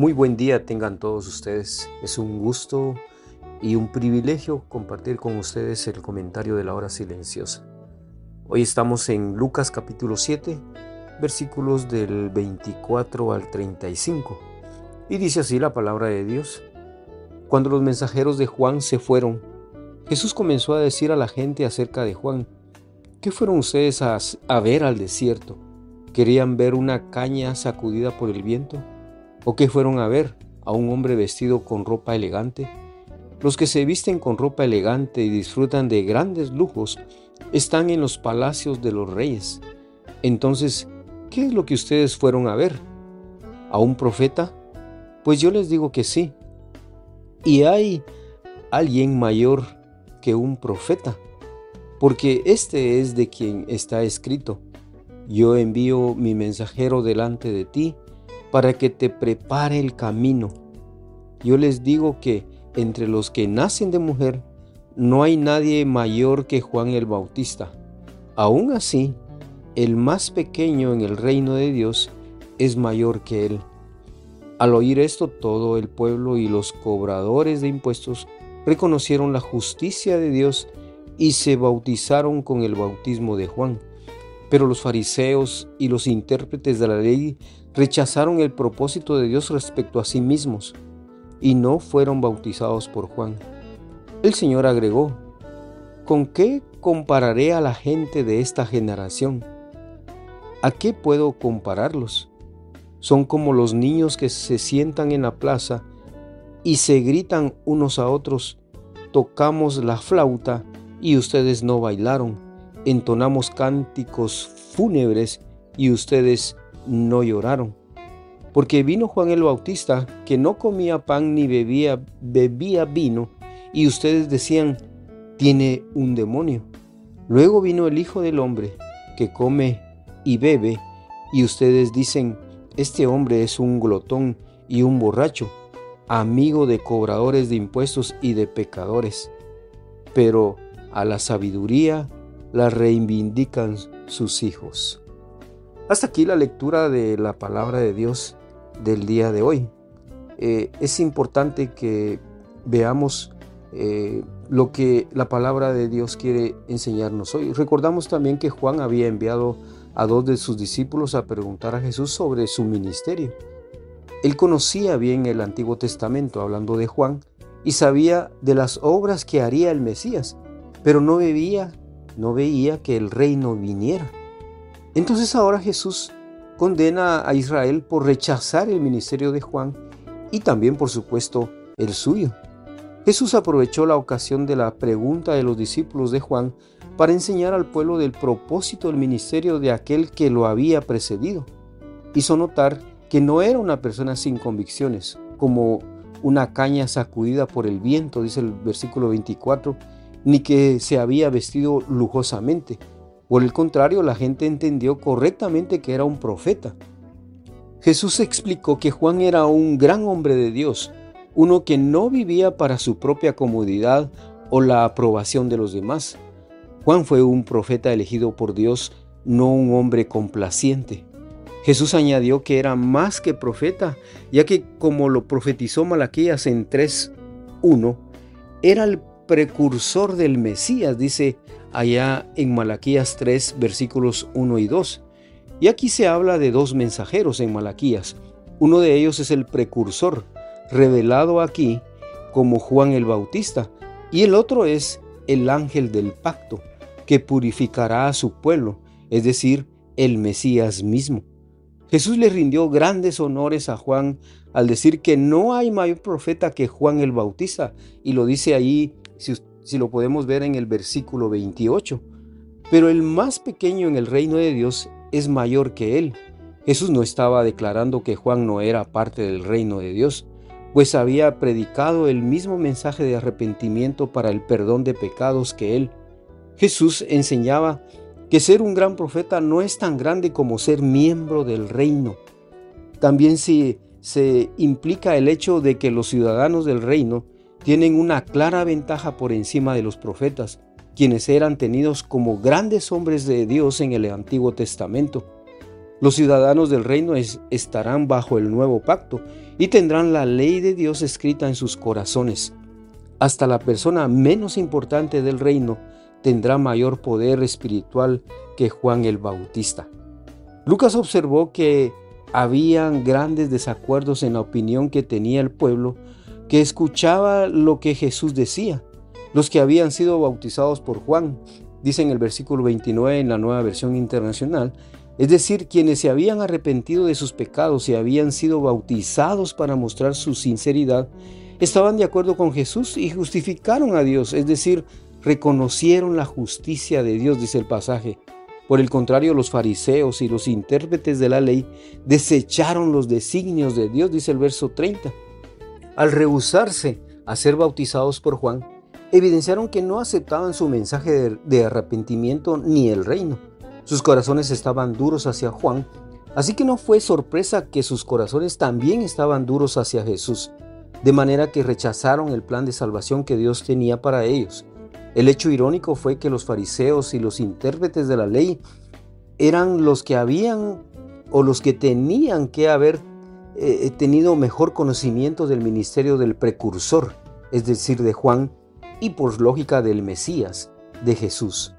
Muy buen día tengan todos ustedes. Es un gusto y un privilegio compartir con ustedes el comentario de la hora silenciosa. Hoy estamos en Lucas capítulo 7, versículos del 24 al 35. Y dice así la palabra de Dios. Cuando los mensajeros de Juan se fueron, Jesús comenzó a decir a la gente acerca de Juan, ¿qué fueron ustedes a, a ver al desierto? ¿Querían ver una caña sacudida por el viento? ¿O qué fueron a ver? ¿A un hombre vestido con ropa elegante? Los que se visten con ropa elegante y disfrutan de grandes lujos están en los palacios de los reyes. Entonces, ¿qué es lo que ustedes fueron a ver? ¿A un profeta? Pues yo les digo que sí. Y hay alguien mayor que un profeta, porque este es de quien está escrito. Yo envío mi mensajero delante de ti para que te prepare el camino. Yo les digo que entre los que nacen de mujer no hay nadie mayor que Juan el Bautista. Aún así, el más pequeño en el reino de Dios es mayor que él. Al oír esto, todo el pueblo y los cobradores de impuestos reconocieron la justicia de Dios y se bautizaron con el bautismo de Juan. Pero los fariseos y los intérpretes de la ley rechazaron el propósito de Dios respecto a sí mismos y no fueron bautizados por Juan. El Señor agregó, ¿con qué compararé a la gente de esta generación? ¿A qué puedo compararlos? Son como los niños que se sientan en la plaza y se gritan unos a otros, tocamos la flauta y ustedes no bailaron, entonamos cánticos fúnebres y ustedes no lloraron. Porque vino Juan el Bautista, que no comía pan ni bebía, bebía vino, y ustedes decían, tiene un demonio. Luego vino el Hijo del Hombre, que come y bebe, y ustedes dicen, este hombre es un glotón y un borracho, amigo de cobradores de impuestos y de pecadores. Pero a la sabiduría la reivindican sus hijos. Hasta aquí la lectura de la palabra de Dios del día de hoy. Eh, es importante que veamos eh, lo que la palabra de Dios quiere enseñarnos hoy. Recordamos también que Juan había enviado a dos de sus discípulos a preguntar a Jesús sobre su ministerio. Él conocía bien el Antiguo Testamento, hablando de Juan, y sabía de las obras que haría el Mesías, pero no veía, no veía que el reino viniera. Entonces ahora Jesús condena a Israel por rechazar el ministerio de Juan y también, por supuesto, el suyo. Jesús aprovechó la ocasión de la pregunta de los discípulos de Juan para enseñar al pueblo del propósito del ministerio de aquel que lo había precedido. Hizo notar que no era una persona sin convicciones, como una caña sacudida por el viento, dice el versículo 24, ni que se había vestido lujosamente. Por el contrario, la gente entendió correctamente que era un profeta. Jesús explicó que Juan era un gran hombre de Dios, uno que no vivía para su propia comodidad o la aprobación de los demás. Juan fue un profeta elegido por Dios, no un hombre complaciente. Jesús añadió que era más que profeta, ya que como lo profetizó Malaquías en 3.1, era el precursor del Mesías, dice allá en Malaquías 3, versículos 1 y 2. Y aquí se habla de dos mensajeros en Malaquías. Uno de ellos es el precursor, revelado aquí como Juan el Bautista, y el otro es el ángel del pacto, que purificará a su pueblo, es decir, el Mesías mismo. Jesús le rindió grandes honores a Juan al decir que no hay mayor profeta que Juan el Bautista, y lo dice ahí, si, si, lo podemos ver en el versículo 28. Pero el más pequeño en el reino de Dios es mayor que él. Jesús no estaba declarando que Juan no era parte del reino de Dios, pues había predicado el mismo mensaje de arrepentimiento para el perdón de pecados que él. Jesús enseñaba que ser un gran profeta no es tan grande como ser miembro del reino. También se, se implica el hecho de que los ciudadanos del reino tienen una clara ventaja por encima de los profetas, quienes eran tenidos como grandes hombres de Dios en el Antiguo Testamento. Los ciudadanos del reino estarán bajo el nuevo pacto y tendrán la ley de Dios escrita en sus corazones. Hasta la persona menos importante del reino tendrá mayor poder espiritual que Juan el Bautista. Lucas observó que habían grandes desacuerdos en la opinión que tenía el pueblo que escuchaba lo que Jesús decía. Los que habían sido bautizados por Juan, dice en el versículo 29 en la nueva versión internacional, es decir, quienes se habían arrepentido de sus pecados y habían sido bautizados para mostrar su sinceridad, estaban de acuerdo con Jesús y justificaron a Dios, es decir, reconocieron la justicia de Dios, dice el pasaje. Por el contrario, los fariseos y los intérpretes de la ley desecharon los designios de Dios, dice el verso 30. Al rehusarse a ser bautizados por Juan, evidenciaron que no aceptaban su mensaje de, arrepentimiento ni el reino. Sus corazones estaban duros hacia Juan, así que no fue sorpresa que sus corazones también estaban duros hacia Jesús, de manera que rechazaron el plan de salvación que Dios tenía para ellos. El hecho irónico fue que los fariseos y los intérpretes de la ley eran los que habían o los que tenían que haber eh, tenido mejor conocimiento del ministerio del precursor, es decir, de Juan, y por lógica del Mesías, de Jesús.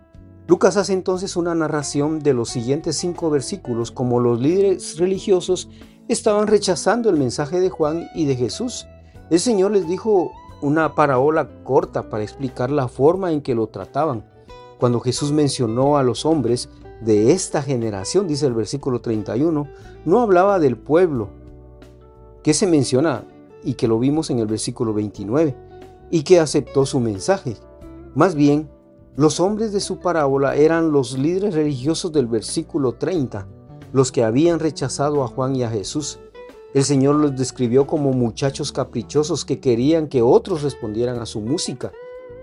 Lucas hace entonces una narración de los siguientes cinco versículos como los líderes religiosos estaban rechazando el mensaje de Juan y de Jesús. El Señor les dijo una parábola corta para explicar la forma en que lo trataban. Cuando Jesús mencionó a los hombres de esta generación, dice el versículo 31, no hablaba del pueblo, que se menciona y que lo vimos en el versículo 29, y que aceptó su mensaje. Más bien, los hombres de su parábola eran los líderes religiosos del versículo 30, los que habían rechazado a Juan y a Jesús el Señor los describió como muchachos caprichosos que querían que otros respondieran a su música.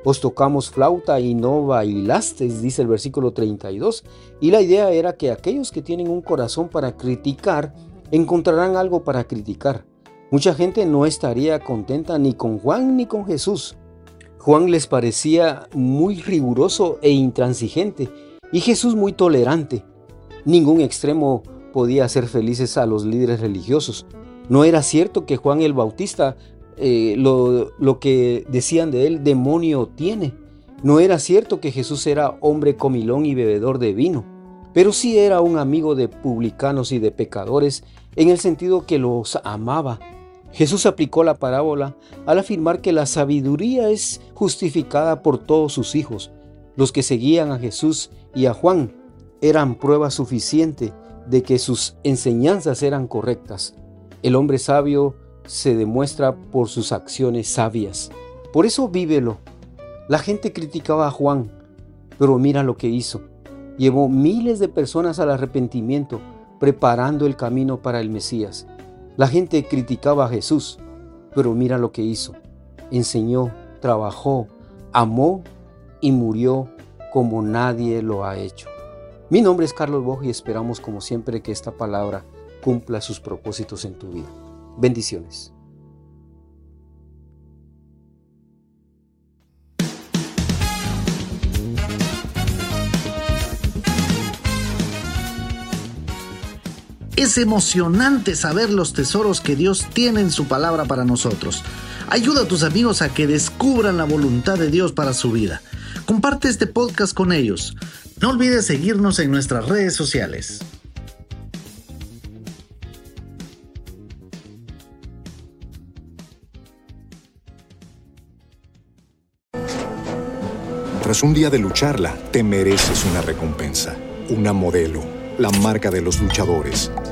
Os tocamos flauta y no bailasteis, dice el versículo 32. Y la idea era que aquellos que tienen un corazón para criticar encontrarán algo para criticar. Mucha gente no estaría contenta ni con Juan ni con Jesús. Juan les parecía muy riguroso e intransigente y Jesús muy tolerante. Ningún extremo podía hacer felices a los líderes religiosos. No era cierto que Juan el Bautista, eh, lo, lo que decían de él, demonio tiene. No era cierto que Jesús era hombre comilón y bebedor de vino, pero sí era un amigo de publicanos y de pecadores en el sentido que los amaba. Jesús aplicó la parábola al afirmar que la sabiduría es justificada por todos sus hijos. Los que seguían a Jesús y a Juan eran prueba suficiente de que sus enseñanzas eran correctas. El hombre sabio se demuestra por sus acciones sabias. Por eso vívelo. La gente criticaba a Juan, Pero mira lo que hizo. Llevó miles de personas al arrepentimiento, preparando el camino para el Mesías. La gente criticaba a Jesús, pero mira lo que hizo. Enseñó, trabajó, amó y murió como nadie lo ha hecho. Mi nombre es Carlos Boj y esperamos como siempre que esta palabra cumpla sus propósitos en tu vida. Bendiciones. Es emocionante saber los tesoros que Dios tiene en su palabra para nosotros. Ayuda a tus amigos a que descubran la voluntad de Dios para su vida. Comparte este podcast con ellos. No olvides seguirnos en nuestras redes sociales. Tras un día de lucharla, te mereces una recompensa, una modelo, la marca de los luchadores.